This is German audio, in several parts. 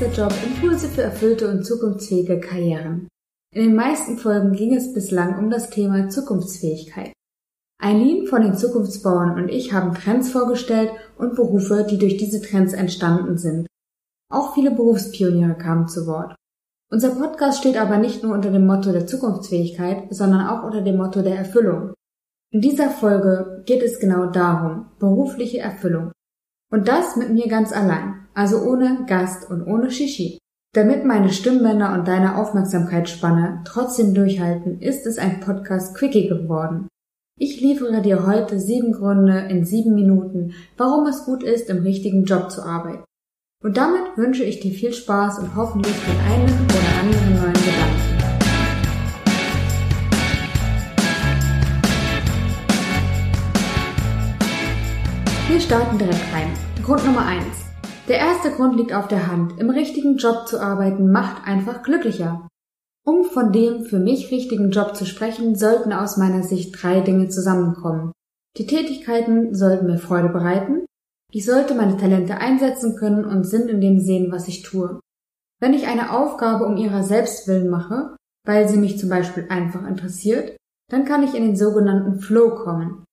Meisterjob Impulse für erfüllte und zukunftsfähige Karrieren. In den meisten Folgen ging es bislang um das Thema Zukunftsfähigkeit. Eileen von den Zukunftsbauern und ich haben Trends vorgestellt und Berufe, die durch diese Trends entstanden sind. Auch viele Berufspioniere kamen zu Wort. Unser Podcast steht aber nicht nur unter dem Motto der Zukunftsfähigkeit, sondern auch unter dem Motto der Erfüllung. In dieser Folge geht es genau darum, berufliche Erfüllung. Und das mit mir ganz allein, also ohne Gast und ohne Shishi. Damit meine Stimmbänder und deine Aufmerksamkeitsspanne trotzdem durchhalten, ist es ein Podcast Quickie geworden. Ich liefere dir heute sieben Gründe in sieben Minuten, warum es gut ist, im richtigen Job zu arbeiten. Und damit wünsche ich dir viel Spaß und hoffentlich den einen oder anderen neuen Gedanken. Wir starten direkt rein. Grund Nummer eins: Der erste Grund liegt auf der Hand. Im richtigen Job zu arbeiten macht einfach glücklicher. Um von dem für mich richtigen Job zu sprechen, sollten aus meiner Sicht drei Dinge zusammenkommen. Die Tätigkeiten sollten mir Freude bereiten, ich sollte meine Talente einsetzen können und Sinn in dem sehen, was ich tue. Wenn ich eine Aufgabe um ihrer selbst willen mache, weil sie mich zum Beispiel einfach interessiert, dann kann ich in den sogenannten Flow kommen.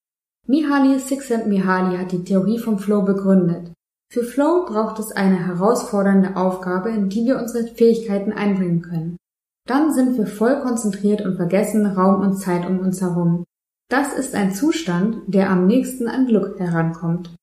Mihaly Csikszentmihalyi hat die Theorie vom Flow begründet. Für Flow braucht es eine herausfordernde Aufgabe, in die wir unsere Fähigkeiten einbringen können. Dann sind wir voll konzentriert und vergessen Raum und Zeit um uns herum. Das ist ein Zustand, der am nächsten an Glück herankommt.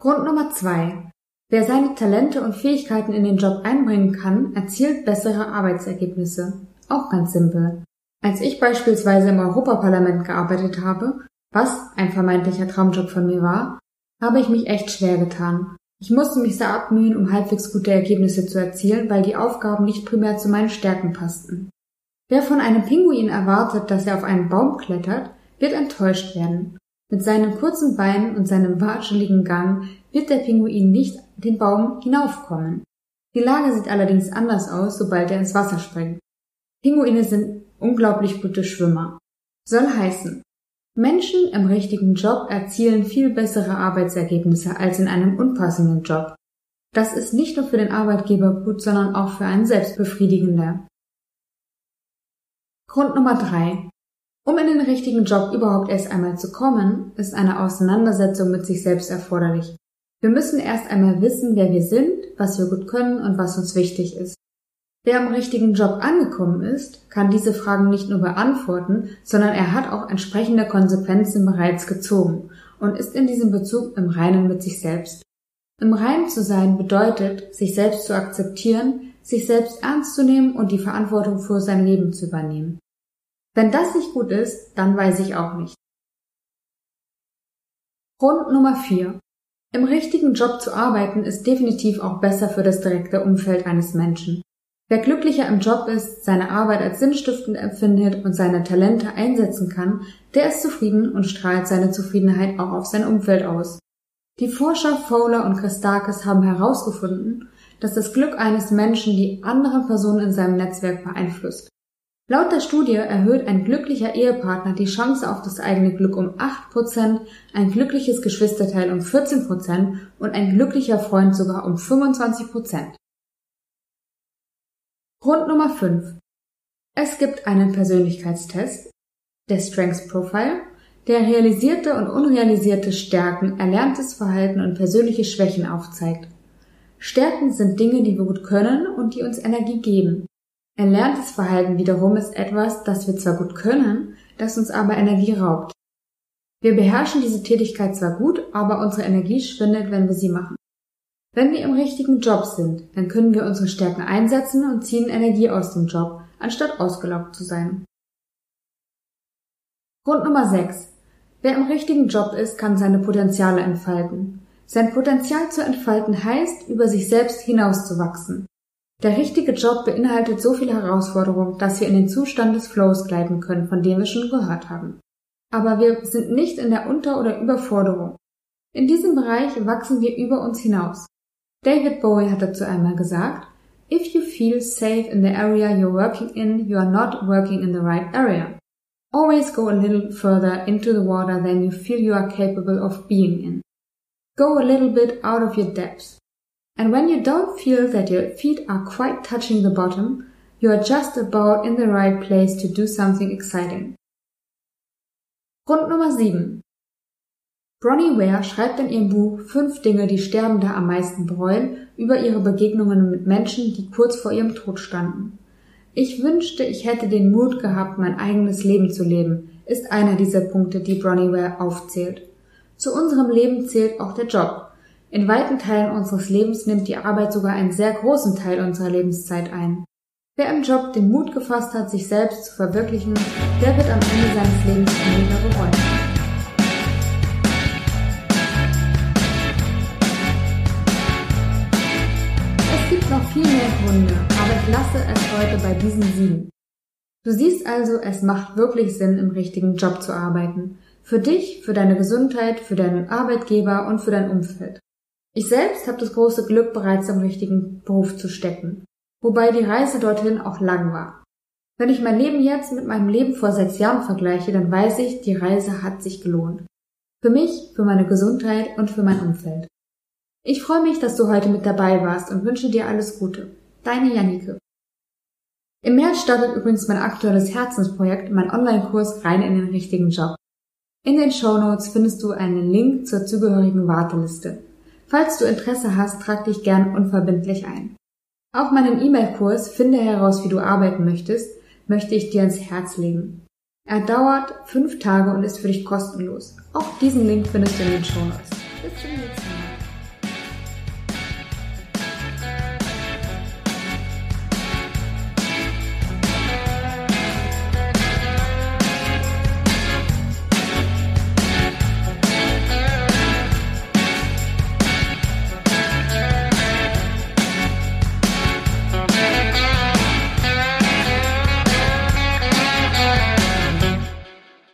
Grund Nummer zwei. Wer seine Talente und Fähigkeiten in den Job einbringen kann, erzielt bessere Arbeitsergebnisse. Auch ganz simpel. Als ich beispielsweise im Europaparlament gearbeitet habe, was ein vermeintlicher Traumjob von mir war, habe ich mich echt schwer getan. Ich musste mich sehr abmühen, um halbwegs gute Ergebnisse zu erzielen, weil die Aufgaben nicht primär zu meinen Stärken passten. Wer von einem Pinguin erwartet, dass er auf einen Baum klettert, wird enttäuscht werden. Mit seinen kurzen Beinen und seinem watscheligen Gang wird der Pinguin nicht den Baum hinaufkommen. Die Lage sieht allerdings anders aus, sobald er ins Wasser springt. Pinguine sind unglaublich gute Schwimmer. Soll heißen, Menschen im richtigen Job erzielen viel bessere Arbeitsergebnisse als in einem unpassenden Job. Das ist nicht nur für den Arbeitgeber gut, sondern auch für einen selbst befriedigender. Grund Nummer drei. Um in den richtigen Job überhaupt erst einmal zu kommen, ist eine Auseinandersetzung mit sich selbst erforderlich. Wir müssen erst einmal wissen, wer wir sind, was wir gut können und was uns wichtig ist. Wer am richtigen Job angekommen ist, kann diese Fragen nicht nur beantworten, sondern er hat auch entsprechende Konsequenzen bereits gezogen und ist in diesem Bezug im Reinen mit sich selbst. Im Reinen zu sein bedeutet, sich selbst zu akzeptieren, sich selbst ernst zu nehmen und die Verantwortung für sein Leben zu übernehmen. Wenn das nicht gut ist, dann weiß ich auch nicht. Grund Nummer 4. Im richtigen Job zu arbeiten ist definitiv auch besser für das direkte Umfeld eines Menschen. Wer glücklicher im Job ist, seine Arbeit als sinnstiftend empfindet und seine Talente einsetzen kann, der ist zufrieden und strahlt seine Zufriedenheit auch auf sein Umfeld aus. Die Forscher Fowler und Christakis haben herausgefunden, dass das Glück eines Menschen die anderen Personen in seinem Netzwerk beeinflusst. Laut der Studie erhöht ein glücklicher Ehepartner die Chance auf das eigene Glück um 8%, ein glückliches Geschwisterteil um 14% und ein glücklicher Freund sogar um 25%. Grund Nummer 5. Es gibt einen Persönlichkeitstest, der Strengths Profile, der realisierte und unrealisierte Stärken, erlerntes Verhalten und persönliche Schwächen aufzeigt. Stärken sind Dinge, die wir gut können und die uns Energie geben. Erlerntes Verhalten wiederum ist etwas, das wir zwar gut können, das uns aber Energie raubt. Wir beherrschen diese Tätigkeit zwar gut, aber unsere Energie schwindet, wenn wir sie machen. Wenn wir im richtigen Job sind, dann können wir unsere Stärken einsetzen und ziehen Energie aus dem Job, anstatt ausgelaugt zu sein. Grund Nummer 6. Wer im richtigen Job ist, kann seine Potenziale entfalten. Sein Potenzial zu entfalten heißt, über sich selbst hinauszuwachsen. Der richtige Job beinhaltet so viele Herausforderungen, dass wir in den Zustand des Flows gleiten können, von dem wir schon gehört haben. Aber wir sind nicht in der Unter- oder Überforderung. In diesem Bereich wachsen wir über uns hinaus. David Bowie hat dazu einmal gesagt, If you feel safe in the area you're working in, you are not working in the right area. Always go a little further into the water than you feel you are capable of being in. Go a little bit out of your depth. And when you don't feel that your feet are quite touching the bottom, you are just about in the right place to do something exciting. Grund Nummer 7. Bronnie Ware schreibt in ihrem Buch Fünf Dinge, die Sterbende am meisten bereuen, über ihre Begegnungen mit Menschen, die kurz vor ihrem Tod standen. Ich wünschte, ich hätte den Mut gehabt, mein eigenes Leben zu leben, ist einer dieser Punkte, die Bronnie Ware aufzählt. Zu unserem Leben zählt auch der Job. In weiten Teilen unseres Lebens nimmt die Arbeit sogar einen sehr großen Teil unserer Lebenszeit ein. Wer im Job den Mut gefasst hat, sich selbst zu verwirklichen, der wird am Ende seines Lebens weniger bereuen. Gibt noch viel mehr Gründe, aber ich lasse es heute bei diesen sieben. Du siehst also, es macht wirklich Sinn, im richtigen Job zu arbeiten. Für dich, für deine Gesundheit, für deinen Arbeitgeber und für dein Umfeld. Ich selbst habe das große Glück, bereits im richtigen Beruf zu stecken wobei die Reise dorthin auch lang war. Wenn ich mein Leben jetzt mit meinem Leben vor sechs Jahren vergleiche, dann weiß ich, die Reise hat sich gelohnt. Für mich, für meine Gesundheit und für mein Umfeld. Ich freue mich, dass du heute mit dabei warst und wünsche dir alles Gute. Deine Janike. Im März startet übrigens mein aktuelles Herzensprojekt, mein Online-Kurs rein in den richtigen Job. In den Show Notes findest du einen Link zur zugehörigen Warteliste. Falls du Interesse hast, trag dich gern unverbindlich ein. Auch meinen E-Mail-Kurs Finde heraus, wie du arbeiten möchtest, möchte ich dir ans Herz legen. Er dauert fünf Tage und ist für dich kostenlos. Auch diesen Link findest du in den Show Notes. Bis zum nächsten Mal.